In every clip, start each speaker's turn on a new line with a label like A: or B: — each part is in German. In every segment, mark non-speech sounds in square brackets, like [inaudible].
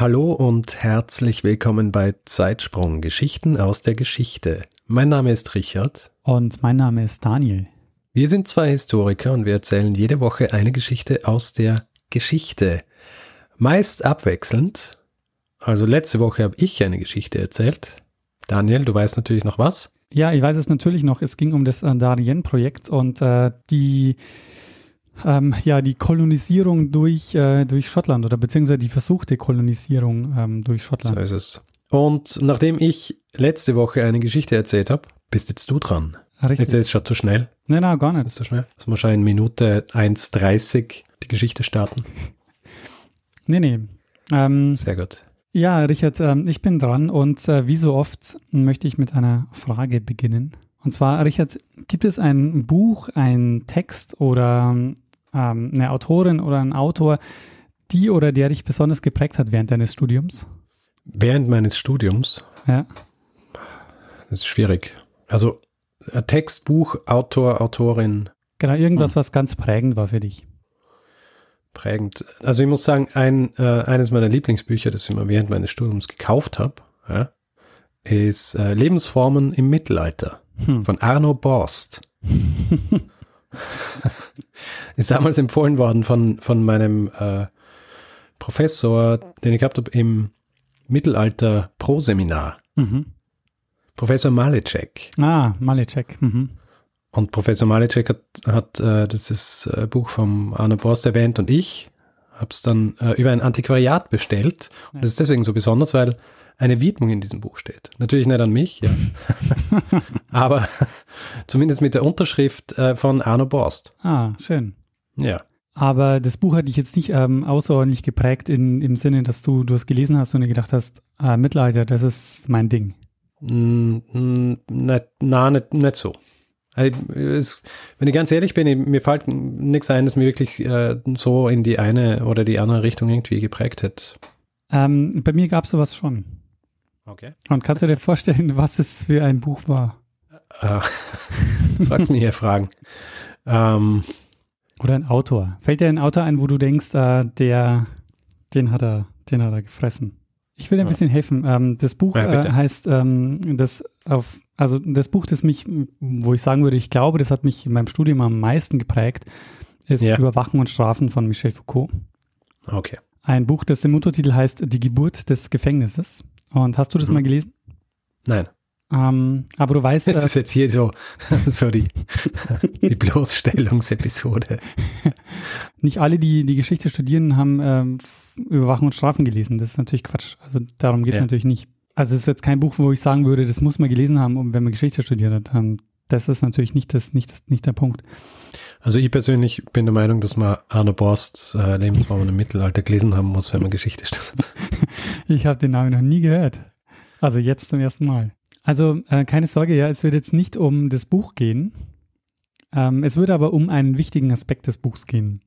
A: Hallo und herzlich willkommen bei Zeitsprung Geschichten aus der Geschichte. Mein Name ist Richard.
B: Und mein Name ist Daniel.
A: Wir sind zwei Historiker und wir erzählen jede Woche eine Geschichte aus der Geschichte. Meist abwechselnd. Also letzte Woche habe ich eine Geschichte erzählt. Daniel, du weißt natürlich noch was?
B: Ja, ich weiß es natürlich noch. Es ging um das Darien-Projekt und äh, die ähm, ja, die Kolonisierung durch, äh, durch Schottland oder beziehungsweise die versuchte Kolonisierung ähm, durch Schottland.
A: So ist es. Und nachdem ich letzte Woche eine Geschichte erzählt habe, bist jetzt du dran.
B: Richtig.
A: Ist das schon zu schnell?
B: Nein, nein, gar
A: Ist
B: nicht.
A: das zu schnell? Dass wir schon in Minute 1,30 die Geschichte starten. [laughs]
B: Nee, nee. Ähm,
A: Sehr gut.
B: ja, Richard, ähm, ich bin dran und äh, wie so oft möchte ich mit einer Frage beginnen. Und zwar, Richard, gibt es ein Buch, ein Text oder ähm, eine Autorin oder ein Autor, die oder der dich besonders geprägt hat während deines Studiums?
A: Während meines Studiums,
B: Ja.
A: das ist schwierig. Also ein Text, Buch, Autor, Autorin,
B: Genau,
A: Hm.
B: irgendwas, was ganz prägend war für dich.
A: prägend. Also ich muss sagen, ein, äh, eines meiner Lieblingsbücher, das ich mir während meines Studiums gekauft habe, ja, ist äh, Lebensformen im Mittelalter
B: Hm.
A: von Arno Borst. [laughs] [laughs] ist damals empfohlen worden von, von meinem äh, Professor, den ich gehabt habe im Mittelalter Pro-Seminar.
B: Mhm.
A: Professor Malecek.
B: Ah, Malecek. Mhm.
A: Und Professor Malecek hat, hat äh, das ist, äh, Buch vom Arno Borst erwähnt und ich habe es dann äh, über ein Antiquariat bestellt. Und das ist deswegen so besonders, weil eine Widmung in diesem Buch steht. Natürlich nicht an mich, ja. [laughs] aber zumindest mit der Unterschrift äh, von Arno Borst.
B: Ah, schön.
A: Ja.
B: Aber das Buch hat dich jetzt nicht ähm, außerordentlich geprägt in, im Sinne, dass du, du es gelesen hast und dir gedacht hast, ah, Mittelalter, das ist mein Ding.
A: Mm, mm, nicht, na, nicht, nicht so. Also, es, wenn ich ganz ehrlich bin, ich, mir fällt nichts ein, das mir wirklich äh, so in die eine oder die andere Richtung irgendwie geprägt hätte.
B: Ähm, bei mir gab es sowas schon.
A: Okay.
B: Und kannst du dir vorstellen, was es für ein Buch war?
A: Äh, [laughs] fragst mich hier Fragen. Ähm,
B: Oder ein Autor? Fällt dir ein Autor ein, wo du denkst, äh, der, den hat er, den hat er gefressen? Ich will dir ein
A: Ja.
B: bisschen helfen. Ähm, das Buch
A: Ja,
B: äh, heißt, ähm, das auf, also das Buch, das mich, wo ich sagen würde, ich glaube, das hat mich in meinem Studium am meisten geprägt, ist
A: Ja.
B: Überwachen und Strafen von Michel Foucault.
A: okay.
B: Ein Buch, das im Untertitel heißt Die Geburt des Gefängnisses. Und hast du das
A: Mhm.
B: mal gelesen?
A: Nein.
B: Ähm, aber du weißt,
A: Das
B: äh,
A: ist jetzt hier so, [laughs] so die, [laughs] die Bloßstellungsepisode. [laughs]
B: nicht alle, die die Geschichte studieren, haben ähm, Überwachen und Strafen gelesen. Das ist natürlich Quatsch. Also darum geht es
A: Ja.
B: natürlich nicht. Also es ist jetzt kein Buch, wo ich sagen würde, das muss man gelesen haben, wenn man Geschichte studiert hat. Ähm, das ist natürlich nicht, das, nicht, das, nicht der Punkt.
A: Also ich persönlich bin der Meinung, dass man Arno Borsts äh, Lebensformen im Mittelalter gelesen haben muss, wenn man Geschichte studiert.
B: Ich habe den Namen noch nie gehört. Also jetzt zum ersten Mal. Also äh, keine Sorge, ja, es wird jetzt nicht um das Buch gehen. Ähm, es wird aber um einen wichtigen Aspekt des Buchs gehen.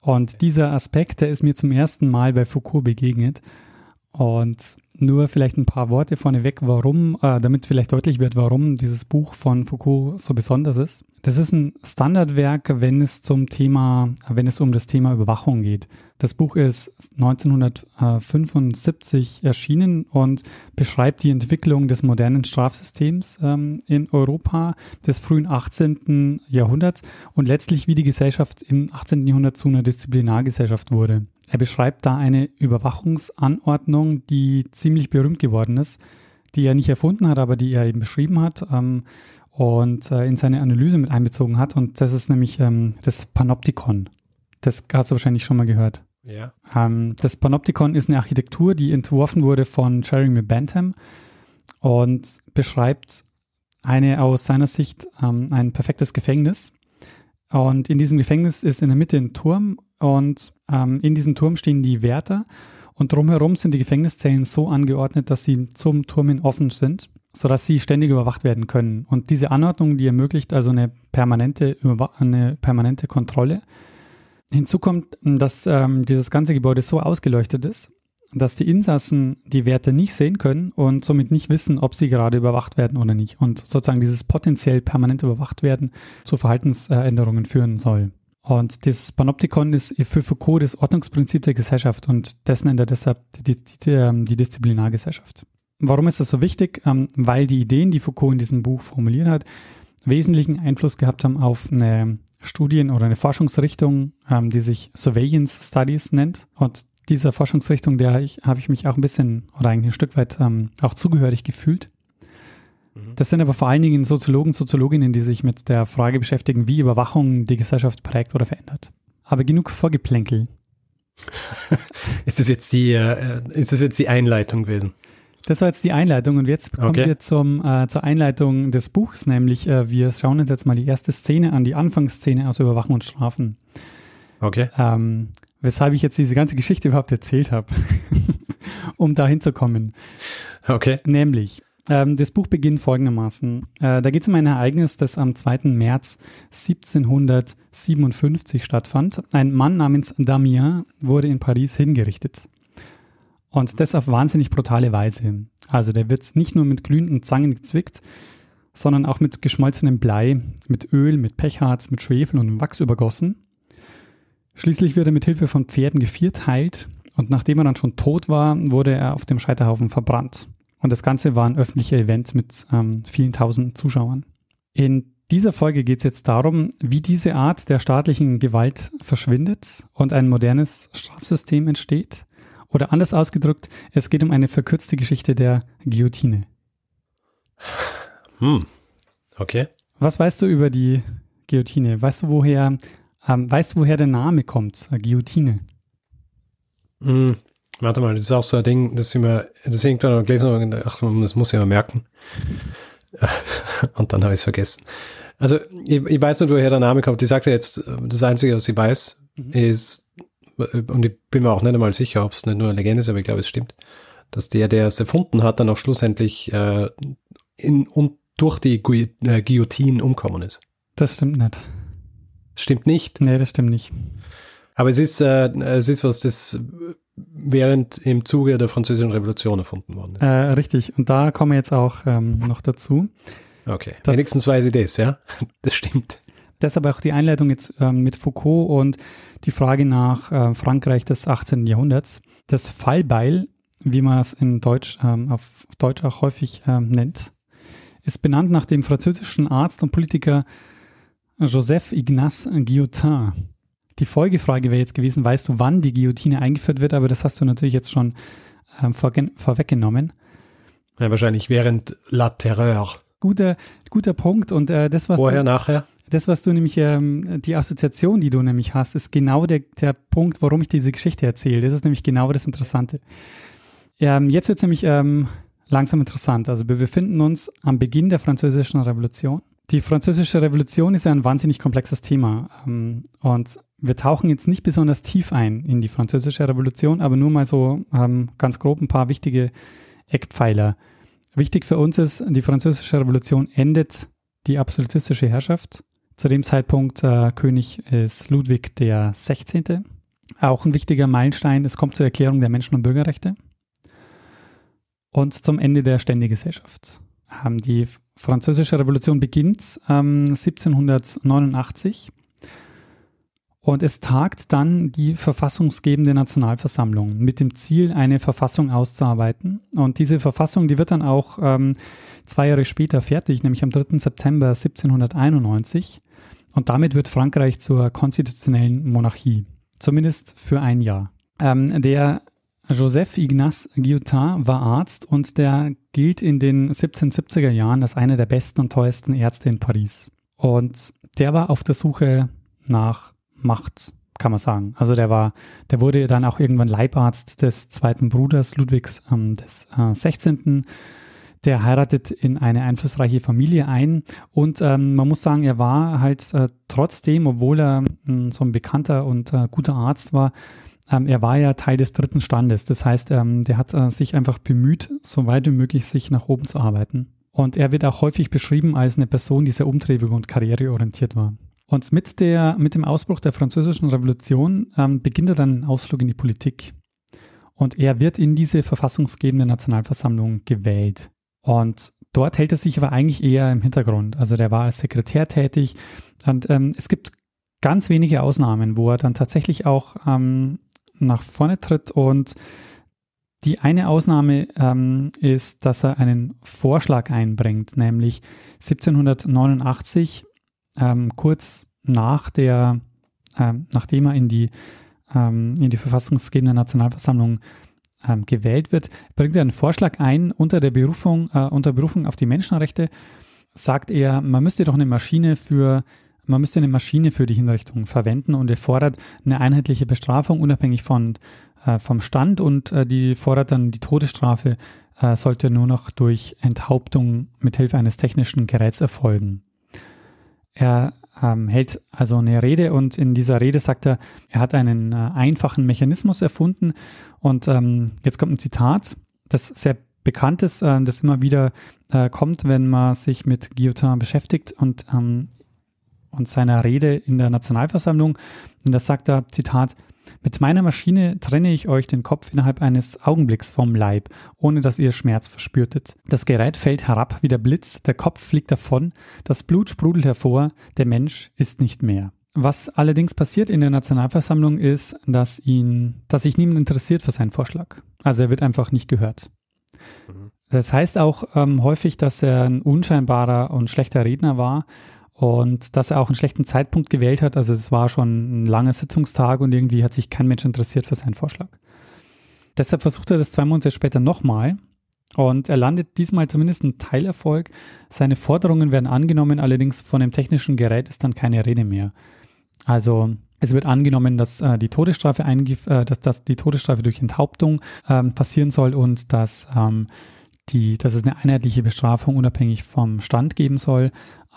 B: Und dieser Aspekt, der ist mir zum ersten Mal bei Foucault begegnet. Und nur vielleicht ein paar Worte vorneweg, warum, äh, damit vielleicht deutlich wird, warum dieses Buch von Foucault so besonders ist. Das ist ein Standardwerk, wenn es zum Thema, wenn es um das Thema Überwachung geht. Das Buch ist 1975 erschienen und beschreibt die Entwicklung des modernen Strafsystems ähm, in Europa des frühen 18. Jahrhunderts und letztlich wie die Gesellschaft im 18. Jahrhundert zu einer Disziplinargesellschaft wurde. Er beschreibt da eine Überwachungsanordnung, die ziemlich berühmt geworden ist, die er nicht erfunden hat, aber die er eben beschrieben hat ähm, und äh, in seine Analyse mit einbezogen hat. Und das ist nämlich ähm, das Panoptikon. Das hast du wahrscheinlich schon mal gehört.
A: Ja.
B: Ähm, das Panoptikon ist eine Architektur, die entworfen wurde von Jeremy Bentham und beschreibt eine aus seiner Sicht ähm, ein perfektes Gefängnis. Und in diesem Gefängnis ist in der Mitte ein Turm und ähm, in diesem Turm stehen die Wärter Und drumherum sind die Gefängniszellen so angeordnet, dass sie zum Turm hin offen sind, sodass sie ständig überwacht werden können. Und diese Anordnung, die ermöglicht also eine permanente, eine permanente Kontrolle. Hinzu kommt, dass ähm, dieses ganze Gebäude so ausgeleuchtet ist, dass die Insassen die Werte nicht sehen können und somit nicht wissen, ob sie gerade überwacht werden oder nicht. Und sozusagen dieses potenziell permanent überwacht werden zu Verhaltensänderungen führen soll. Und das Panoptikon ist für Foucault das Ordnungsprinzip der Gesellschaft und dessen nennt er deshalb die, die, ähm, die Disziplinargesellschaft. Warum ist das so wichtig? Ähm, weil die Ideen, die Foucault in diesem Buch formuliert hat, wesentlichen Einfluss gehabt haben auf eine Studien- oder eine Forschungsrichtung, ähm, die sich Surveillance Studies nennt. Und dieser Forschungsrichtung, der ich, habe ich mich auch ein bisschen oder eigentlich ein Stück weit ähm, auch zugehörig gefühlt. Mhm. Das sind aber vor allen Dingen Soziologen, Soziologinnen, die sich mit der Frage beschäftigen, wie Überwachung die Gesellschaft prägt oder verändert. Aber genug Vorgeplänkel. [laughs]
A: ist das jetzt die, äh, ist das jetzt die Einleitung gewesen?
B: Das war jetzt die Einleitung und jetzt kommen okay. wir zum, äh, zur Einleitung des Buchs, nämlich äh, wir schauen uns jetzt mal die erste Szene an, die Anfangsszene aus Überwachen und Strafen.
A: Okay.
B: Ähm, weshalb ich jetzt diese ganze Geschichte überhaupt erzählt habe, [laughs] um da hinzukommen.
A: Okay.
B: Nämlich, ähm, das Buch beginnt folgendermaßen. Äh, da geht es um ein Ereignis, das am 2. März 1757 stattfand. Ein Mann namens Damien wurde in Paris hingerichtet. Und das auf wahnsinnig brutale Weise. Also der wird nicht nur mit glühenden Zangen gezwickt, sondern auch mit geschmolzenem Blei, mit Öl, mit Pechharz, mit Schwefel und Wachs übergossen. Schließlich wird er mit Hilfe von Pferden gevierteilt und nachdem er dann schon tot war, wurde er auf dem Scheiterhaufen verbrannt. Und das Ganze war ein öffentlicher Event mit ähm, vielen tausend Zuschauern. In dieser Folge geht es jetzt darum, wie diese Art der staatlichen Gewalt verschwindet und ein modernes Strafsystem entsteht. Oder anders ausgedrückt, es geht um eine verkürzte Geschichte der Guillotine.
A: Hm, okay.
B: Was weißt du über die Guillotine? Weißt du, woher, ähm, weißt du, woher der Name kommt, Guillotine?
A: Hm, warte mal, das ist auch so ein Ding, das immer, das irgendwann noch gelesen und ach, das muss ich immer merken. [laughs] und dann habe ich es vergessen. Also, ich, ich, weiß nicht, woher der Name kommt. Ich sagte jetzt, das Einzige, was ich weiß, mhm. ist, und ich bin mir auch nicht einmal sicher, ob es nicht nur eine Legende ist, aber ich glaube, es stimmt, dass der, der es erfunden hat, dann auch schlussendlich äh, in, und durch die Gu äh, Guillotine umkommen ist.
B: Das stimmt nicht.
A: Stimmt nicht?
B: Nee, das stimmt nicht.
A: Aber es ist, äh, es ist was, das während im Zuge der Französischen Revolution erfunden worden ist.
B: Äh, richtig, und da kommen wir jetzt auch ähm, noch dazu.
A: Okay, das, wenigstens weiß ich das, ja. [laughs] Das stimmt.
B: Deshalb auch die Einleitung jetzt ähm, mit Foucault und die Frage nach äh, Frankreich des 18. Jahrhunderts. Das Fallbeil, wie man es in Deutsch, ähm, auf Deutsch auch häufig ähm, nennt, ist benannt nach dem französischen Arzt und Politiker Joseph Ignace Guillotin. Die Folgefrage wäre jetzt gewesen, weißt du, wann die Guillotine eingeführt wird? Aber das hast du natürlich jetzt schon ähm, vor, vorweggenommen.
A: Ja, wahrscheinlich während La Terreur.
B: Guter, guter Punkt. Und äh, das, was.
A: Vorher, nachher?
B: Das, was du nämlich, ähm, die Assoziation, die du nämlich hast, ist genau der, der Punkt, warum ich diese Geschichte erzähle. Das ist nämlich genau das Interessante. Ähm, jetzt wird es nämlich ähm, langsam interessant. Also wir befinden uns am Beginn der Französischen Revolution. Die Französische Revolution ist ja ein wahnsinnig komplexes Thema. Ähm, und wir tauchen jetzt nicht besonders tief ein in die Französische Revolution, aber nur mal so ähm, ganz grob ein paar wichtige Eckpfeiler. Wichtig für uns ist, die Französische Revolution endet die absolutistische Herrschaft zu dem Zeitpunkt äh, König ist Ludwig der 16. Auch ein wichtiger Meilenstein. Es kommt zur Erklärung der Menschen- und Bürgerrechte. Und zum Ende der Ständegesellschaft. Ähm, die Französische Revolution beginnt ähm, 1789 und es tagt dann die verfassungsgebende Nationalversammlung mit dem Ziel, eine Verfassung auszuarbeiten. Und diese Verfassung, die wird dann auch ähm, zwei Jahre später fertig, nämlich am 3. September 1791. Und damit wird Frankreich zur konstitutionellen Monarchie, zumindest für ein Jahr. Ähm, der Joseph Ignace Guillotin war Arzt und der gilt in den 1770er Jahren als einer der besten und teuersten Ärzte in Paris. Und der war auf der Suche nach Macht, kann man sagen. Also der war, der wurde dann auch irgendwann Leibarzt des zweiten Bruders Ludwigs ähm, des äh, 16 der heiratet in eine einflussreiche Familie ein und ähm, man muss sagen, er war halt äh, trotzdem, obwohl er äh, so ein bekannter und äh, guter Arzt war, ähm, er war ja Teil des dritten Standes. Das heißt, ähm, der hat äh, sich einfach bemüht, so weit wie möglich sich nach oben zu arbeiten. Und er wird auch häufig beschrieben als eine Person, die sehr umtriebig und karriereorientiert war. Und mit, der, mit dem Ausbruch der Französischen Revolution ähm, beginnt er dann einen Ausflug in die Politik. Und er wird in diese verfassungsgebende Nationalversammlung gewählt. Und dort hält er sich aber eigentlich eher im Hintergrund. Also der war als Sekretär tätig. Und ähm, es gibt ganz wenige Ausnahmen, wo er dann tatsächlich auch ähm, nach vorne tritt und die eine Ausnahme ähm, ist, dass er einen Vorschlag einbringt, nämlich 1789, ähm, kurz nach der, ähm, nachdem er in die, ähm, in die verfassungsgebende Nationalversammlung ähm, gewählt wird, bringt er einen Vorschlag ein unter der Berufung, äh, unter Berufung auf die Menschenrechte, sagt er, man müsste doch eine Maschine für man müsste eine Maschine für die Hinrichtung verwenden und er fordert eine einheitliche Bestrafung unabhängig von, äh, vom Stand und äh, die fordert dann die Todesstrafe äh, sollte nur noch durch Enthauptung mithilfe eines technischen Geräts erfolgen. Er ähm, hält also eine Rede und in dieser Rede sagt er, er hat einen äh, einfachen Mechanismus erfunden und ähm, jetzt kommt ein Zitat, das sehr bekannt ist, äh, das immer wieder äh, kommt, wenn man sich mit Guillotin beschäftigt und ähm, und seiner Rede in der Nationalversammlung. Und da sagt er, Zitat, mit meiner Maschine trenne ich euch den Kopf innerhalb eines Augenblicks vom Leib, ohne dass ihr Schmerz verspürtet. Das Gerät fällt herab wie der Blitz, der Kopf fliegt davon, das Blut sprudelt hervor, der Mensch ist nicht mehr. Was allerdings passiert in der Nationalversammlung ist, dass ihn, dass sich niemand interessiert für seinen Vorschlag. Also er wird einfach nicht gehört. Mhm. Das heißt auch ähm, häufig, dass er ein unscheinbarer und schlechter Redner war und dass er auch einen schlechten Zeitpunkt gewählt hat. Also es war schon ein langer Sitzungstag und irgendwie hat sich kein Mensch interessiert für seinen Vorschlag. Deshalb versucht er das zwei Monate später nochmal und er landet diesmal zumindest einen Teilerfolg. Seine Forderungen werden angenommen, allerdings von dem technischen Gerät ist dann keine Rede mehr. Also es wird angenommen, dass äh, die Todesstrafe äh, dass, dass die Todesstrafe durch Enthauptung ähm, passieren soll und dass ähm, die, dass es eine einheitliche Bestrafung unabhängig vom Stand geben soll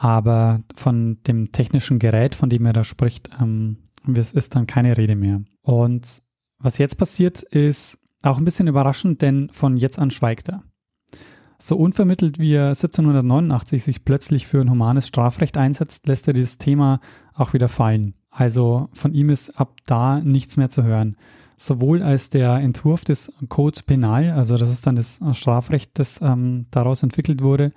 B: aber von dem technischen Gerät, von dem er da spricht, ähm, ist dann keine Rede mehr. Und was jetzt passiert, ist auch ein bisschen überraschend, denn von jetzt an schweigt er. So unvermittelt wie er 1789 sich plötzlich für ein humanes Strafrecht einsetzt, lässt er dieses Thema auch wieder fallen. Also von ihm ist ab da nichts mehr zu hören. Sowohl als der Entwurf des Code Penal, also das ist dann das Strafrecht, das ähm, daraus entwickelt wurde,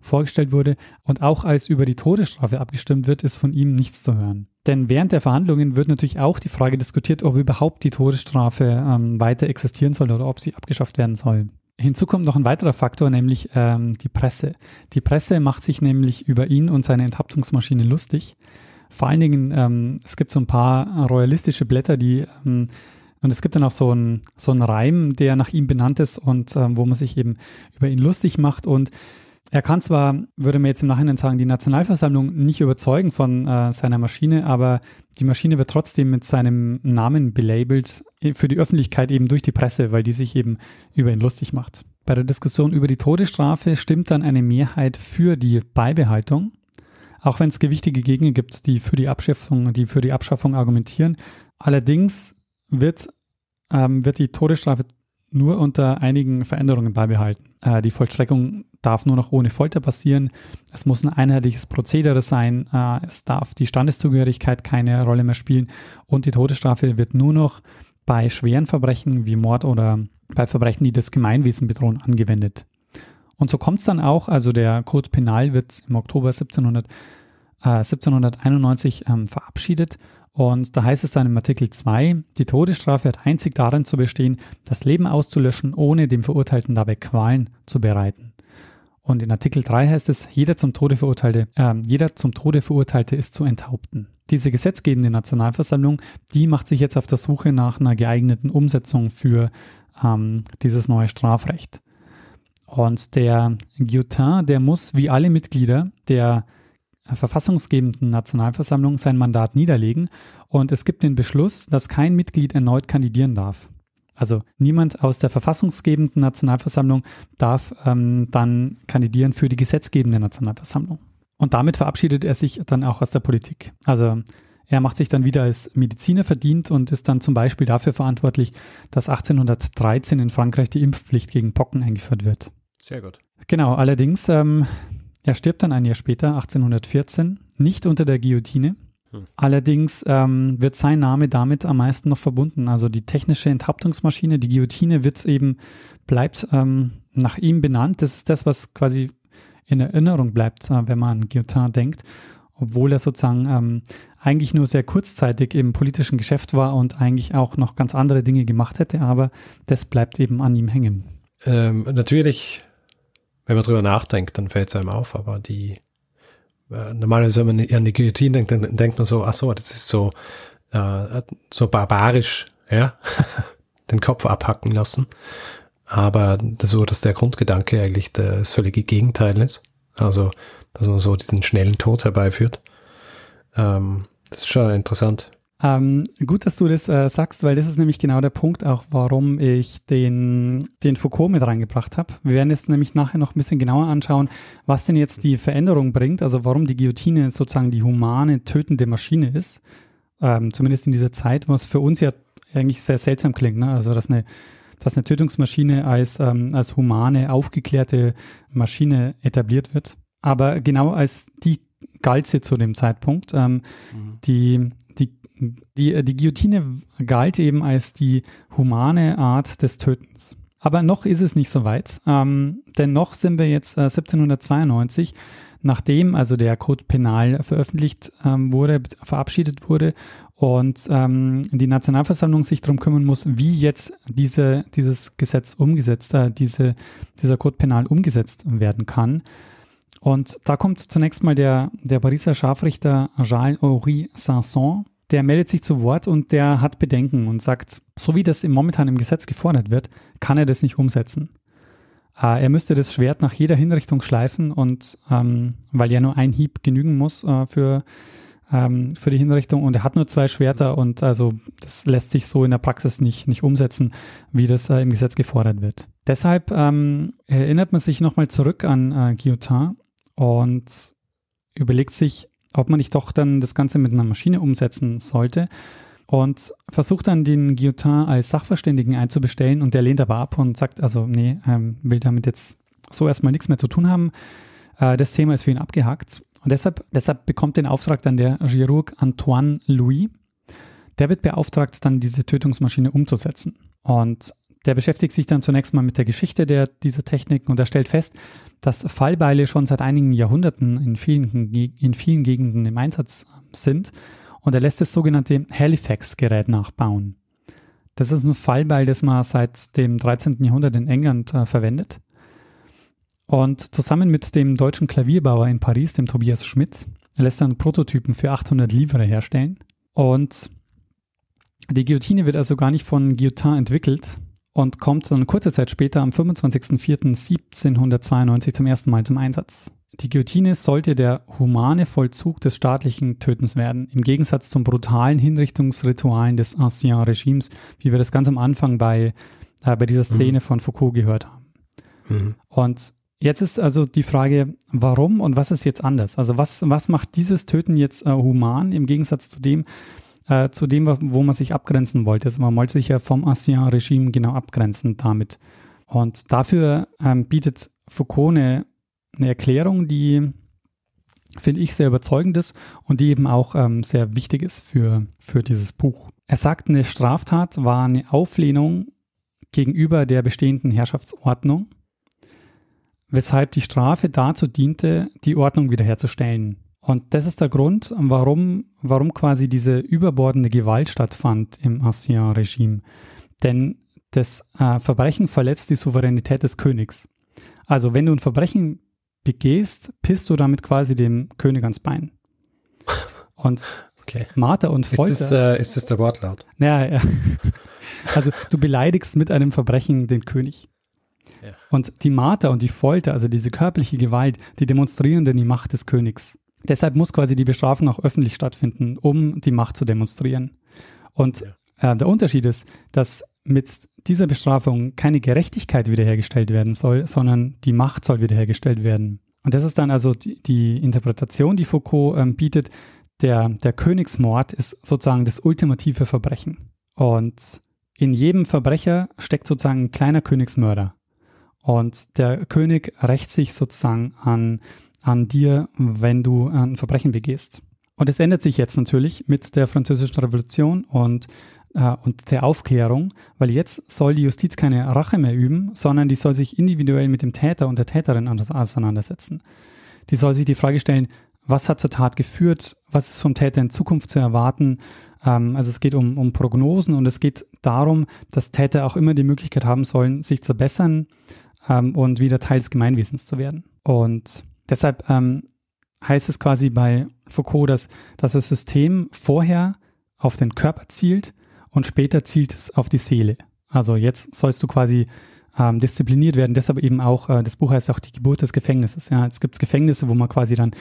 B: vorgestellt wurde und auch als über die Todesstrafe abgestimmt wird, ist von ihm nichts zu hören. Denn während der Verhandlungen wird natürlich auch die Frage diskutiert, ob überhaupt die Todesstrafe ähm, weiter existieren soll oder ob sie abgeschafft werden soll. Hinzu kommt noch ein weiterer Faktor, nämlich ähm, die Presse. Die Presse macht sich nämlich über ihn und seine Enthauptungsmaschine lustig. Vor allen Dingen, ähm, es gibt so ein paar royalistische Blätter, die ähm, und es gibt dann auch so einen so Reim, der nach ihm benannt ist und ähm, wo man sich eben über ihn lustig macht. Und er kann zwar, würde man jetzt im Nachhinein sagen, die Nationalversammlung nicht überzeugen von äh, seiner Maschine, aber die Maschine wird trotzdem mit seinem Namen belabelt äh, für die Öffentlichkeit eben durch die Presse, weil die sich eben über ihn lustig macht. Bei der Diskussion über die Todesstrafe stimmt dann eine Mehrheit für die Beibehaltung, auch wenn es gewichtige Gegner gibt, die für die Abschaffung, die für die Abschaffung argumentieren. Allerdings wird, ähm, wird die Todesstrafe nur unter einigen Veränderungen beibehalten. Äh, die Vollstreckung darf nur noch ohne Folter passieren. Es muss ein einheitliches Prozedere sein. Äh, es darf die Standeszugehörigkeit keine Rolle mehr spielen. Und die Todesstrafe wird nur noch bei schweren Verbrechen wie Mord oder bei Verbrechen, die das Gemeinwesen bedrohen, angewendet. Und so kommt es dann auch, also der Code Penal wird im Oktober 1700, äh, 1791 ähm, verabschiedet und da heißt es dann im Artikel 2, die Todesstrafe hat einzig darin zu bestehen, das Leben auszulöschen, ohne dem Verurteilten dabei Qualen zu bereiten. Und in Artikel 3 heißt es, jeder zum Tode verurteilte, äh, jeder zum Tode verurteilte ist zu enthaupten. Diese gesetzgebende Nationalversammlung, die macht sich jetzt auf der Suche nach einer geeigneten Umsetzung für ähm, dieses neue Strafrecht. Und der Guillotin, der muss wie alle Mitglieder der verfassungsgebenden Nationalversammlung sein Mandat niederlegen und es gibt den Beschluss, dass kein Mitglied erneut kandidieren darf. Also niemand aus der verfassungsgebenden Nationalversammlung darf ähm, dann kandidieren für die gesetzgebende Nationalversammlung. Und damit verabschiedet er sich dann auch aus der Politik. Also Er macht sich dann wieder als Mediziner verdient und ist dann zum Beispiel dafür verantwortlich, dass 1813 in Frankreich die Impfpflicht gegen Pocken eingeführt wird.
A: Sehr gut.
B: Genau, allerdings, ähm, er stirbt dann ein Jahr später, 1814, nicht unter der Guillotine. Hm. Allerdings ähm, wird sein Name damit am meisten noch verbunden. Also die technische Enthauptungsmaschine, die Guillotine wird eben, bleibt ähm, nach ihm benannt. Das ist das, was quasi in Erinnerung bleibt, äh, wenn man an Guillotin denkt, obwohl er sozusagen ähm, eigentlich nur sehr kurzzeitig im politischen Geschäft war und eigentlich auch noch ganz andere Dinge gemacht hätte, aber das bleibt eben an ihm hängen.
A: Ähm, natürlich, wenn man drüber nachdenkt, dann fällt es einem auf, aber die normalerweise, wenn man an die Guillotine denkt, dann denkt man so, ach so, das ist so, äh, so barbarisch, ja, [laughs] den Kopf abhacken lassen. Aber so, dass der Grundgedanke eigentlich das völlige Gegenteil ist. Also, dass man so diesen schnellen Tod herbeiführt. Ähm, das ist schon interessant.
B: Ähm, gut, dass du das äh, sagst, weil das ist nämlich genau der Punkt auch, warum ich den, den Foucault mit reingebracht habe. Wir werden jetzt nämlich nachher noch ein bisschen genauer anschauen, was denn jetzt die Veränderung bringt, also warum die Guillotine sozusagen die humane, tötende Maschine ist. Ähm, zumindest in dieser Zeit, was für uns ja eigentlich sehr seltsam klingt. Ne? Also, dass eine, dass eine Tötungsmaschine als, ähm, als humane, aufgeklärte Maschine etabliert wird. Aber genau als die galt sie zu dem Zeitpunkt. Ähm, mhm. Die die, äh, die Guillotine galt eben als die humane Art des Tötens. Aber noch ist es nicht so weit, ähm, denn noch sind wir jetzt äh, 1792, nachdem also der Code Penal veröffentlicht ähm, wurde, verabschiedet wurde und ähm, die Nationalversammlung sich darum kümmern muss, wie jetzt diese, dieses Gesetz umgesetzt, äh, diese, dieser Code Penal umgesetzt werden kann. Und da kommt zunächst mal der, der Pariser Scharfrichter Jean-Henri Sanson der meldet sich zu Wort und der hat Bedenken und sagt, so wie das im momentan im Gesetz gefordert wird, kann er das nicht umsetzen. Äh, er müsste das Schwert nach jeder Hinrichtung schleifen und ähm, weil ja nur ein Hieb genügen muss äh, für, ähm, für die Hinrichtung und er hat nur zwei Schwerter und also das lässt sich so in der Praxis nicht, nicht umsetzen, wie das äh, im Gesetz gefordert wird. Deshalb ähm, erinnert man sich nochmal zurück an äh, Guillotin und überlegt sich, ob man nicht doch dann das Ganze mit einer Maschine umsetzen sollte und versucht dann den Guillotin als Sachverständigen einzubestellen und der lehnt aber ab und sagt, also nee, ähm, will damit jetzt so erstmal nichts mehr zu tun haben. Äh, das Thema ist für ihn abgehakt und deshalb, deshalb bekommt den Auftrag dann der Chirurg Antoine Louis. Der wird beauftragt, dann diese Tötungsmaschine umzusetzen. Und der beschäftigt sich dann zunächst mal mit der Geschichte der, dieser Techniken und er stellt fest, dass Fallbeile schon seit einigen Jahrhunderten in vielen, in vielen Gegenden im Einsatz sind und er lässt das sogenannte Halifax-Gerät nachbauen. Das ist ein Fallbeil, das man seit dem 13. Jahrhundert in England äh, verwendet. Und zusammen mit dem deutschen Klavierbauer in Paris, dem Tobias Schmidt, lässt er einen Prototypen für 800 Livre herstellen. Und die Guillotine wird also gar nicht von Guillotin entwickelt, und kommt dann kurze Zeit später am 25.04.1792 zum ersten Mal zum Einsatz. Die Guillotine sollte der humane Vollzug des staatlichen Tötens werden, im Gegensatz zum brutalen Hinrichtungsritualen des Ancien Regimes, wie wir das ganz am Anfang bei, äh, bei dieser Szene mhm. von Foucault gehört haben. Mhm. Und jetzt ist also die Frage, warum und was ist jetzt anders? Also was, was macht dieses Töten jetzt äh, human im Gegensatz zu dem, äh, zu dem, wo man sich abgrenzen wollte. Also man wollte sich ja vom Ancien-Regime genau abgrenzen damit. Und dafür ähm, bietet Foucault eine, eine Erklärung, die finde ich sehr überzeugend ist und die eben auch ähm, sehr wichtig ist für, für dieses Buch. Er sagt, eine Straftat war eine Auflehnung gegenüber der bestehenden Herrschaftsordnung, weshalb die Strafe dazu diente, die Ordnung wiederherzustellen. Und das ist der Grund, warum, warum quasi diese überbordende Gewalt stattfand im Ancien-Regime. Denn das äh, Verbrechen verletzt die Souveränität des Königs. Also wenn du ein Verbrechen begehst, pisst du damit quasi dem König ans Bein. [laughs] Und okay. Marter und Folter.
A: Ist das, äh, ist das der Wortlaut?
B: Ja, ja. [laughs] Also du beleidigst mit einem Verbrechen den König. Ja. Und die Marter und die Folter, also diese körperliche Gewalt, die demonstrieren denn die Macht des Königs. Deshalb muss quasi die Bestrafung auch öffentlich stattfinden, um die Macht zu demonstrieren. Und äh, der Unterschied ist, dass mit dieser Bestrafung keine Gerechtigkeit wiederhergestellt werden soll, sondern die Macht soll wiederhergestellt werden. Und das ist dann also die, die Interpretation, die Foucault ähm, bietet, der, der Königsmord ist sozusagen das ultimative Verbrechen. Und in jedem Verbrecher steckt sozusagen ein kleiner Königsmörder. Und der König rächt sich sozusagen an, an dir, wenn du ein Verbrechen begehst. Und es ändert sich jetzt natürlich mit der Französischen Revolution und, äh, und der Aufklärung, weil jetzt soll die Justiz keine Rache mehr üben, sondern die soll sich individuell mit dem Täter und der Täterin auseinandersetzen. Die soll sich die Frage stellen, was hat zur Tat geführt, was ist vom Täter in Zukunft zu erwarten. Ähm, also es geht um, um Prognosen und es geht darum, dass Täter auch immer die Möglichkeit haben sollen, sich zu bessern ähm, und wieder Teil des Gemeinwesens zu werden. Und deshalb ähm, heißt es quasi bei Foucault, dass, dass das System vorher auf den Körper zielt und später zielt es auf die Seele. Also jetzt sollst du quasi ähm, diszipliniert werden. Deshalb eben auch, äh, das Buch heißt auch die Geburt des Gefängnisses. Ja, es gibt Gefängnisse, wo man quasi dann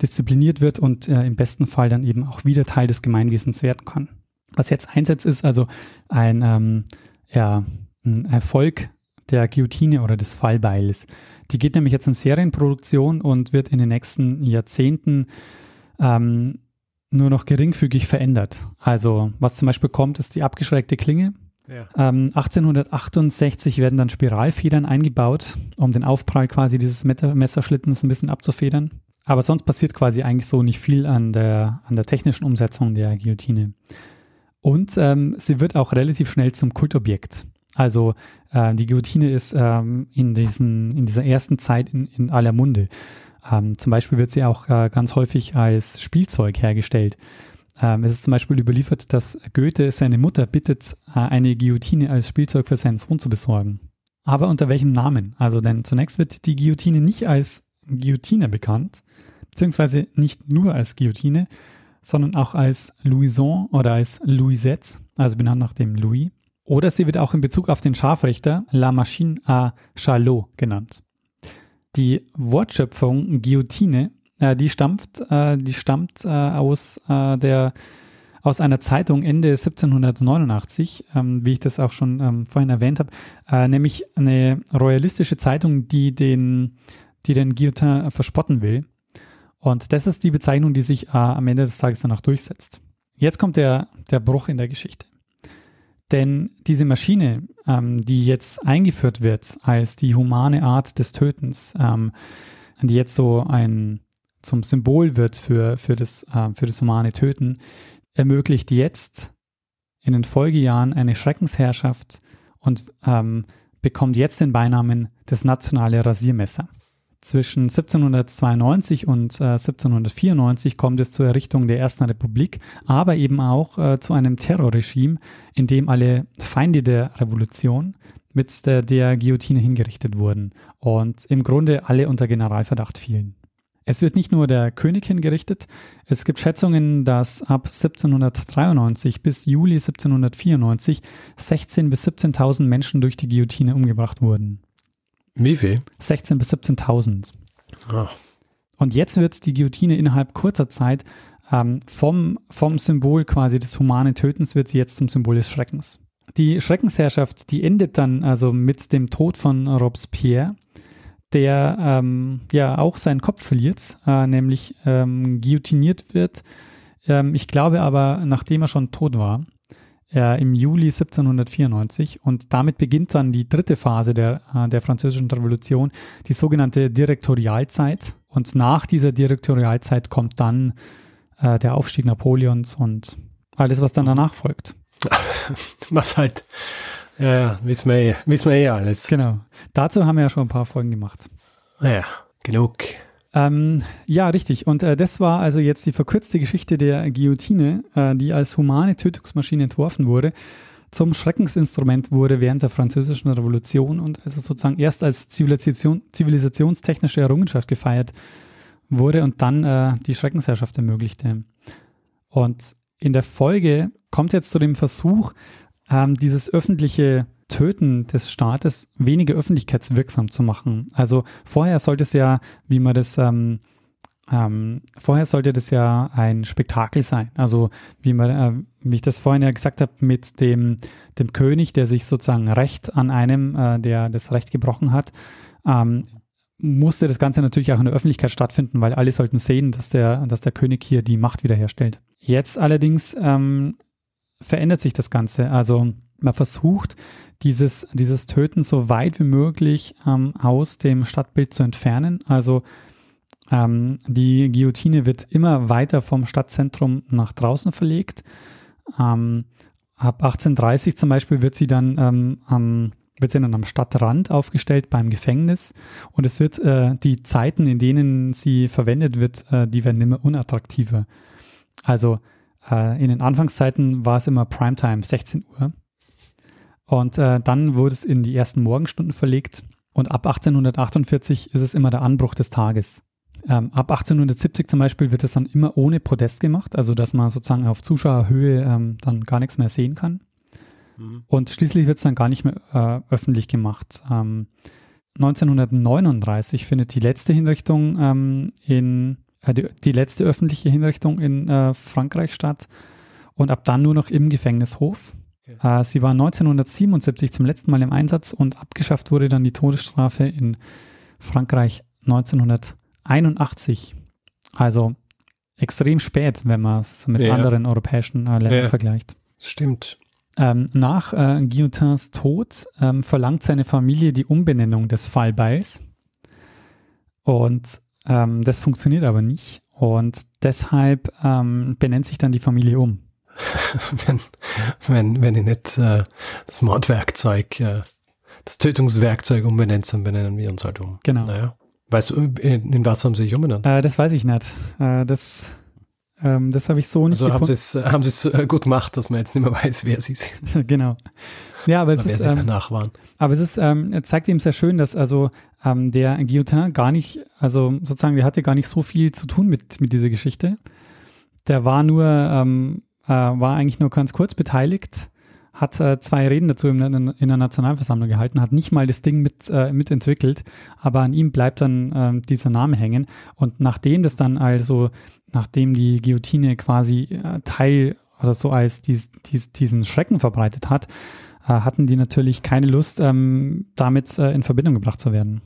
B: diszipliniert wird und äh, im besten Fall dann eben auch wieder Teil des Gemeinwesens werden kann. Was jetzt einsetzt, ist also ein, ähm, ja, ein Erfolg der Guillotine oder des Fallbeils. Die geht nämlich jetzt in Serienproduktion und wird in den nächsten Jahrzehnten ähm, nur noch geringfügig verändert. Also was zum Beispiel kommt, ist die abgeschrägte Klinge. Ja. Ähm, 1868 werden dann Spiralfedern eingebaut, um den Aufprall quasi dieses Messerschlittens ein bisschen abzufedern. Aber sonst passiert quasi eigentlich so nicht viel an der, an der technischen Umsetzung der Guillotine. Und ähm, sie wird auch relativ schnell zum Kultobjekt. Also äh, die Guillotine ist ähm, in, diesen, in dieser ersten Zeit in, in aller Munde. Ähm, zum Beispiel wird sie auch äh, ganz häufig als Spielzeug hergestellt. Ähm, es ist zum Beispiel überliefert, dass Goethe seine Mutter bittet, äh, eine Guillotine als Spielzeug für seinen Sohn zu besorgen. Aber unter welchem Namen? Also denn zunächst wird die Guillotine nicht als Guillotine bekannt, beziehungsweise nicht nur als Guillotine, sondern auch als Louison oder als Louisette, also benannt nach dem Louis. Oder sie wird auch in Bezug auf den Scharfrichter La Machine à Charlot genannt. Die Wortschöpfung Guillotine, äh, die stammt, äh, die stammt äh, aus äh, der aus einer Zeitung Ende 1789, ähm, wie ich das auch schon ähm, vorhin erwähnt habe, äh, nämlich eine royalistische Zeitung, die den, die den Guillotin verspotten will. Und das ist die Bezeichnung, die sich äh, am Ende des Tages danach durchsetzt. Jetzt kommt der, der Bruch in der Geschichte. Denn diese Maschine, ähm, die jetzt eingeführt wird als die humane Art des Tötens, ähm, die jetzt so ein zum Symbol wird für, für, das, äh, für das humane Töten, ermöglicht jetzt in den Folgejahren eine Schreckensherrschaft und ähm, bekommt jetzt den Beinamen das nationale Rasiermesser. Zwischen 1792 und äh, 1794 kommt es zur Errichtung der Ersten Republik, aber eben auch äh, zu einem Terrorregime, in dem alle Feinde der Revolution mit der, der Guillotine hingerichtet wurden und im Grunde alle unter Generalverdacht fielen. Es wird nicht nur der König hingerichtet, es gibt Schätzungen, dass ab 1793 bis Juli 1794 16.000 bis 17.000 Menschen durch die Guillotine umgebracht wurden.
A: Wie viel?
B: 16.000 bis 17.000. Oh. Und jetzt wird die Guillotine innerhalb kurzer Zeit ähm, vom, vom Symbol quasi des humanen Tötens wird sie jetzt zum Symbol des Schreckens. Die Schreckensherrschaft, die endet dann also mit dem Tod von Robespierre, der ähm, ja auch seinen Kopf verliert, äh, nämlich ähm, guillotiniert wird. Ähm, ich glaube aber, nachdem er schon tot war äh, im Juli 1794 und damit beginnt dann die dritte Phase der, äh, der französischen Revolution, die sogenannte Direktorialzeit. Und nach dieser Direktorialzeit kommt dann äh, der Aufstieg Napoleons und alles, was dann danach folgt. [laughs]
A: was halt, ja, ja, wissen wir eh, wissen wir eh alles.
B: Genau. Dazu haben wir ja schon ein paar Folgen gemacht.
A: Naja, genug.
B: Ähm, ja, richtig. Und äh, das war also jetzt die verkürzte Geschichte der Guillotine, äh, die als humane Tötungsmaschine entworfen wurde, zum Schreckensinstrument wurde während der Französischen Revolution und also sozusagen erst als Zivilisation, zivilisationstechnische Errungenschaft gefeiert wurde und dann äh, die Schreckensherrschaft ermöglichte. Und in der Folge kommt jetzt zu dem Versuch, ähm, dieses öffentliche Töten des Staates weniger öffentlichkeitswirksam zu machen. Also vorher sollte es ja, wie man das ähm, ähm, vorher sollte das ja ein Spektakel sein. Also wie, man, äh, wie ich das vorhin ja gesagt habe, mit dem, dem König, der sich sozusagen Recht an einem, äh, der das Recht gebrochen hat, ähm, musste das Ganze natürlich auch in der Öffentlichkeit stattfinden, weil alle sollten sehen, dass der, dass der König hier die Macht wiederherstellt. Jetzt allerdings ähm, verändert sich das Ganze. Also man versucht, dieses, dieses Töten so weit wie möglich ähm, aus dem Stadtbild zu entfernen. Also ähm, die Guillotine wird immer weiter vom Stadtzentrum nach draußen verlegt. Ähm, ab 1830 zum Beispiel wird sie dann ähm, am wird sie dann am Stadtrand aufgestellt beim Gefängnis und es wird äh, die Zeiten, in denen sie verwendet wird, äh, die werden immer unattraktiver. Also äh, in den Anfangszeiten war es immer Primetime, 16 Uhr. Und äh, dann wurde es in die ersten Morgenstunden verlegt und ab 1848 ist es immer der Anbruch des Tages. Ähm, ab 1870 zum Beispiel wird es dann immer ohne Podest gemacht, also dass man sozusagen auf Zuschauerhöhe ähm, dann gar nichts mehr sehen kann. Mhm. Und schließlich wird es dann gar nicht mehr äh, öffentlich gemacht. Ähm, 1939 findet die letzte Hinrichtung ähm, in äh, die, die, letzte öffentliche Hinrichtung in äh, Frankreich statt und ab dann nur noch im Gefängnishof. Okay. Äh, sie war 1977 zum letzten Mal im Einsatz und abgeschafft wurde dann die Todesstrafe in Frankreich 1939. 81. Also extrem spät, wenn man es mit ja. anderen europäischen äh, Ländern ja. vergleicht.
A: Stimmt.
B: Ähm, nach äh, Guillotins Tod ähm, verlangt seine Familie die Umbenennung des Fallbeils. Und ähm, das funktioniert aber nicht. Und deshalb ähm, benennt sich dann die Familie um. [laughs]
A: wenn, wenn, wenn ich nicht äh, das Mordwerkzeug, äh, das Tötungswerkzeug umbenennt, dann benennen wir uns halt um.
B: Genau.
A: Naja. Weißt du, in was haben sie sich umbenannt?
B: Äh, das weiß ich nicht. Äh, das ähm, das habe ich so nicht
A: also gefunden. Also haben sie es äh, gut gemacht, dass man jetzt nicht mehr [laughs] weiß, wer sie sind. [laughs]
B: genau. Ja, aber es
A: wer
B: ist,
A: sie ähm, danach waren.
B: Aber es ist, ähm, zeigt eben sehr schön, dass also ähm, der Guillotin gar nicht, also sozusagen, der hatte gar nicht so viel zu tun mit, mit dieser Geschichte. Der war nur, ähm, äh, war eigentlich nur ganz kurz beteiligt hat äh, zwei Reden dazu in, in, in, der Nationalversammlung gehalten, hat nicht mal das Ding mit, äh, mitentwickelt, aber an ihm bleibt dann äh, dieser Name hängen. Und nachdem das dann also, nachdem die Guillotine quasi äh, Teil oder so als dies, dies, diesen Schrecken verbreitet hat, äh, hatten die natürlich keine Lust, ähm, damit äh, in Verbindung gebracht zu werden.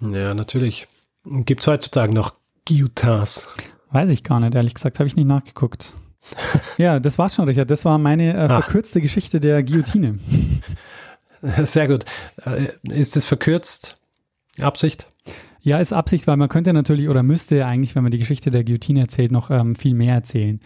A: Ja, natürlich. Gibt es heutzutage noch Guillotins?
B: Weiß ich gar nicht, ehrlich gesagt, habe ich nicht nachgeguckt. [laughs] Ja, das war's schon, Richard. Das war meine äh, ah. verkürzte Geschichte der Guillotine. [laughs]
A: Sehr gut. Äh, ist es verkürzt? Absicht?
B: Ja, ist Absicht, weil man könnte natürlich oder müsste eigentlich, wenn man die Geschichte der Guillotine erzählt, noch ähm, viel mehr erzählen.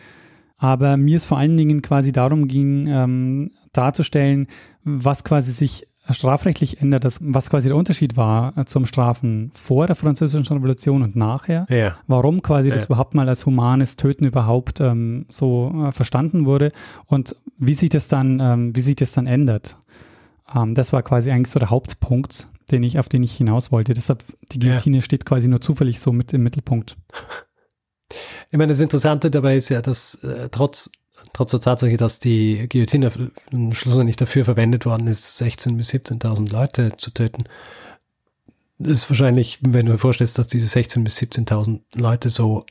B: Aber mir ist vor allen Dingen quasi darum ging, ähm, darzustellen, was quasi sich strafrechtlich ändert, das, was quasi der Unterschied war äh, zum Strafen vor der Französischen Revolution und nachher.
A: Ja.
B: Warum quasi ja. das überhaupt mal als humanes Töten überhaupt ähm, so äh, verstanden wurde und wie sich das dann, ähm, wie sich das dann ändert. Ähm, das war quasi eigentlich so der Hauptpunkt, den ich, auf den ich hinaus wollte. Deshalb, die Guillotine ja. steht quasi nur zufällig so mit im Mittelpunkt.
A: Ich meine, das Interessante dabei ist ja, dass äh, trotz trotz der Tatsache, dass die Guillotine schlussendlich dafür verwendet worden ist, 16.000 bis 17.000 Leute zu töten, ist wahrscheinlich, wenn du dir vorstellst, dass diese 16.000 bis 17.000 Leute so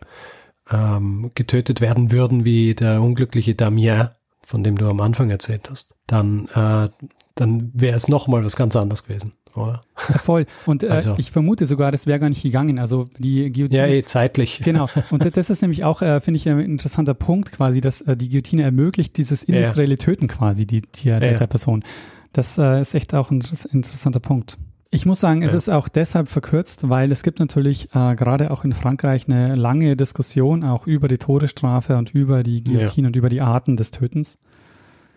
A: ähm, getötet werden würden wie der unglückliche Damien, von dem du am Anfang erzählt hast, dann, äh, dann wäre es nochmal was ganz anderes gewesen oder?
B: Ja, voll. Und äh, also. ich vermute sogar, das wäre gar nicht gegangen. Also die Guillotine.
A: Ja, eh, zeitlich. [laughs]
B: Genau. [laughs] Und das ist nämlich auch, äh, finde ich, ein interessanter Punkt quasi, dass äh, die Guillotine ermöglicht dieses industrielle ja. Töten quasi, die, die ja. der Person. Das äh, ist echt auch ein interessanter Punkt. Ich muss sagen, es ist auch deshalb verkürzt, weil es gibt natürlich äh, gerade auch in Frankreich eine lange Diskussion auch über die Todesstrafe und über die Guillotine und über die Arten des Tötens.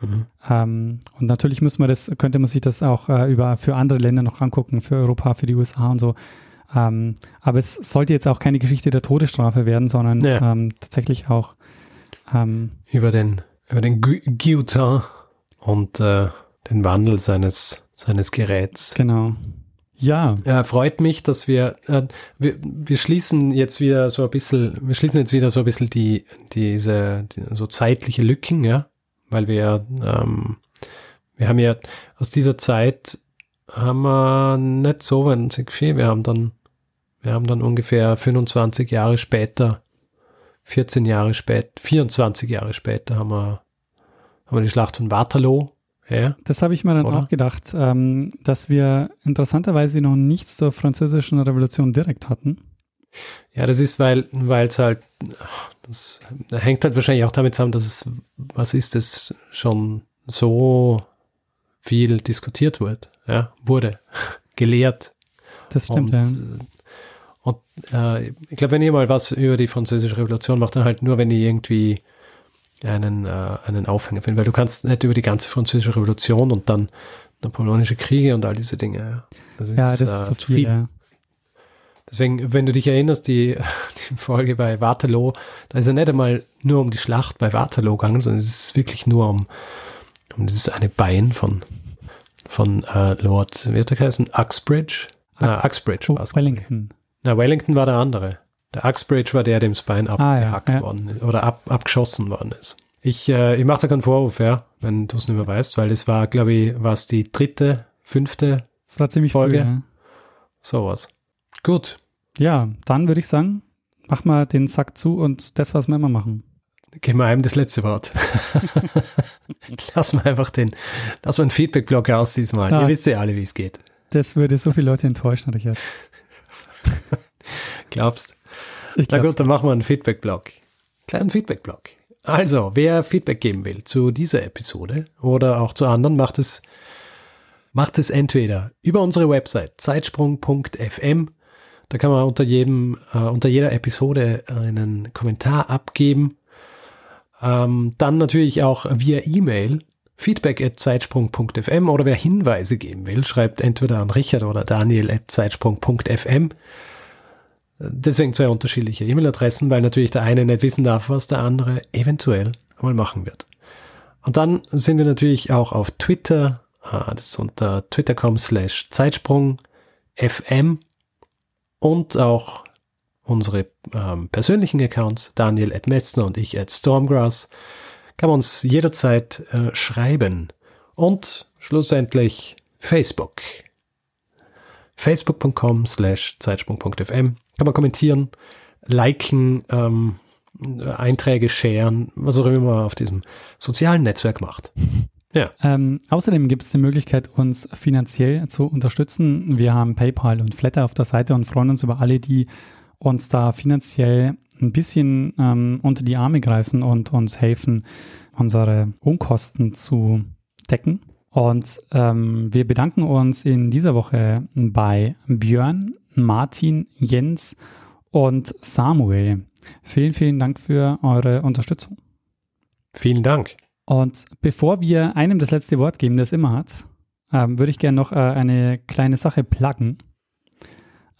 B: Mhm. Ähm, und natürlich muss man das, könnte man sich das auch äh, über für andere Länder noch angucken, für Europa, für die USA und so. Ähm, aber es sollte jetzt auch keine Geschichte der Todesstrafe werden, sondern ja. ähm, tatsächlich auch
A: ähm, über den über den Guillotin und äh, den Wandel seines seines Geräts.
B: Genau. Ja.
A: ja. Freut mich, dass wir, äh, wir, wir schließen jetzt wieder so ein bisschen, wir schließen jetzt wieder so ein bisschen die, diese, die, so zeitliche Lücken, ja weil wir, ähm, wir haben ja aus dieser Zeit haben wir nicht so wahnsinnig viel. Wir haben dann, wir haben dann ungefähr 25 Jahre später, 14 Jahre später, 24 Jahre später haben wir, haben wir die Schlacht von Waterloo Ja.
B: Das habe ich mir dann
A: Oder?
B: auch gedacht, ähm, dass wir interessanterweise noch nichts zur französischen Revolution direkt hatten.
A: Ja, das ist, weil es halt, das hängt halt wahrscheinlich auch damit zusammen, dass es was ist, das schon so viel diskutiert wird, ja, wurde, [laughs] gelehrt.
B: Das stimmt,
A: und
B: ja.
A: und äh, ich glaube, wenn ihr mal was über die französische Revolution macht, dann halt nur, wenn ihr irgendwie einen, äh, einen Aufhänger findet, weil du kannst nicht über die ganze französische Revolution und dann napoleonische Kriege und all diese Dinge. Ja, das ist,
B: Ja, das
A: äh,
B: ist zu viel, ja.
A: Deswegen, wenn du dich erinnerst, die, [laughs] die Folge bei Waterloo, da ist ja nicht einmal nur um die Schlacht bei Waterloo gegangen, sondern es ist wirklich nur um, um dieses eine Bein von, von äh, Lord, wie hat er geheißen? Uxbridge? Ah, Uxbridge
B: Oh,
A: war es.
B: Wellington.
A: Na, Wellington war der andere. Der Uxbridge war der, dem das Bein
B: Ah, ja,
A: abgehackt
B: ja.
A: worden ist oder ab, abgeschossen worden ist. Ich, äh, ich mache da keinen Vorwurf, ja, wenn du es nicht mehr weißt, weil es war, glaube ich, war es die dritte, fünfte,
B: Das war ziemlich
A: Folge.
B: früh, ja.
A: sowas. Gut,
B: Ja, dann würde ich sagen, mach mal den Sack zu und das, was wir immer machen.
A: Geben wir einem das letzte Wort. [laughs] lass mal einfach den, lass mal einen Feedback-Block aus diesmal.
B: Ja.
A: Ihr wisst ja alle, wie es geht.
B: Das würde so viele Leute enttäuschen, Richard. [laughs]
A: Glaubst?
B: Ich
A: Na
B: glaub,
A: gut, dann machen wir einen Feedback-Block. Kleinen Feedback-Block. Also, wer Feedback geben will zu dieser Episode oder auch zu anderen, macht es, macht es entweder über unsere Website zeitsprung.fm. Da kann man unter jedem, äh, unter jeder Episode einen Kommentar abgeben. Ähm, dann natürlich auch via E-Mail feedback at zeitsprung.fm oder wer Hinweise geben will, schreibt entweder an Richard oder Daniel at zeitsprung.fm. Deswegen zwei unterschiedliche E-Mail-Adressen, weil natürlich der eine nicht wissen darf, was der andere eventuell einmal machen wird. Und dann sind wir natürlich auch auf Twitter, ah, das ist unter twitter.com slash Zeitsprung FM und auch unsere ähm, persönlichen Accounts, Daniel at Metzner und ich at Stormgrass, kann man uns jederzeit äh, schreiben. Und schlussendlich Facebook. Facebook.com slash Zeitsprung.fm kann man kommentieren, liken, ähm, Einträge sharen, was auch immer man auf diesem sozialen Netzwerk macht. [laughs] Ja,
B: ähm, außerdem gibt es die Möglichkeit, uns finanziell zu unterstützen. Wir haben PayPal und Flatter auf der Seite und freuen uns über alle, die uns da finanziell ein bisschen ähm, unter die Arme greifen und uns helfen, unsere Unkosten zu decken. Und ähm, wir bedanken uns in dieser Woche bei Björn, Martin, Jens und Samuel. Vielen, vielen Dank für eure Unterstützung.
A: vielen Dank.
B: Und bevor wir einem das letzte Wort geben, das immer hat, ähm, würde ich gerne noch äh, eine kleine Sache pluggen.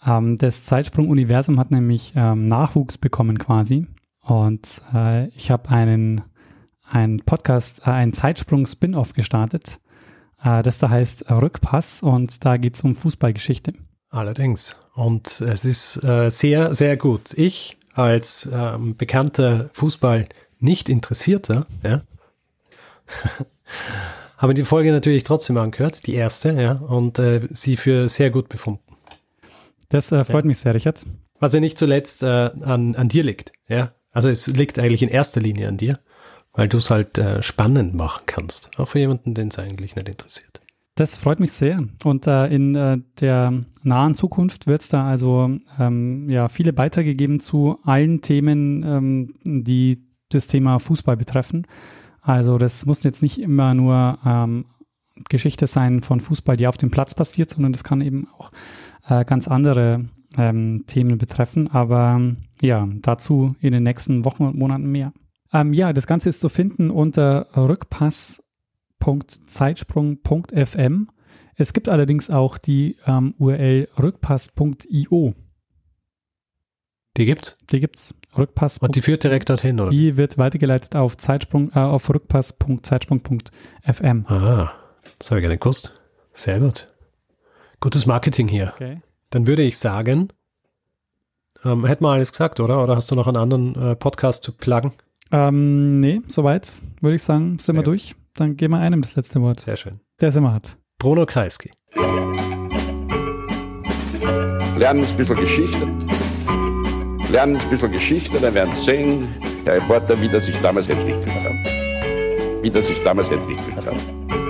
B: Ähm, das Zeitsprung-Universum hat nämlich ähm, Nachwuchs bekommen quasi. Und äh, ich habe einen, einen Podcast, äh, einen Zeitsprung-Spin-Off gestartet. Äh, das da heißt Rückpass und da geht es um Fußballgeschichte.
A: Allerdings. Und es ist äh, sehr, sehr gut. Ich als ähm, bekannter Fußball-Nicht-Interessierter, ja, [laughs] habe die Folge natürlich trotzdem angehört, die erste, ja, und äh, sie für sehr gut befunden.
B: Das äh, freut mich sehr, Richard.
A: Was ja nicht zuletzt äh, an, an dir liegt, ja. Also es liegt eigentlich in erster Linie an dir, weil du es halt äh, spannend machen kannst. Auch für jemanden, den es eigentlich nicht interessiert.
B: Das freut mich sehr. Und äh, in äh, der nahen Zukunft wird es da also ähm, ja, viele Beiträge geben zu allen Themen, ähm, die das Thema Fußball betreffen. Also das muss jetzt nicht immer nur ähm, Geschichte sein von Fußball, die auf dem Platz passiert, sondern das kann eben auch äh, ganz andere ähm, Themen betreffen. Aber ja, dazu in den nächsten Wochen und Monaten mehr. Ähm, ja, das Ganze ist zu finden unter rückpass.zeitsprung.fm. Es gibt allerdings auch die ähm, URL rückpass.io.
A: Die gibt's?
B: Die gibt's. Rückpass.
A: Und die führt direkt dorthin, oder?
B: Die wird weitergeleitet auf Zeitsprung, äh, auf rückpass.zeitsprung.fm.
A: Ah, das habe ich nicht gewusst. Sehr gut. Gutes Marketing hier.
B: Okay.
A: Dann würde ich sagen, ähm, hätten wir alles gesagt, oder? Oder hast du noch einen anderen äh, Podcast zu pluggen?
B: Ähm, nee, soweit würde ich sagen, sind
A: Sehr
B: wir
A: gut.
B: durch. Dann geben wir einem das letzte Wort.
A: Sehr schön.
B: Der es immer hat.
A: Bruno Kreisky.
C: Lernen ein bisschen Geschichte. Lernen ein bisschen Geschichte, dann werden Sie sehen, der Reporter, wie das sich damals entwickelt hat. Wie das sich damals entwickelt hat.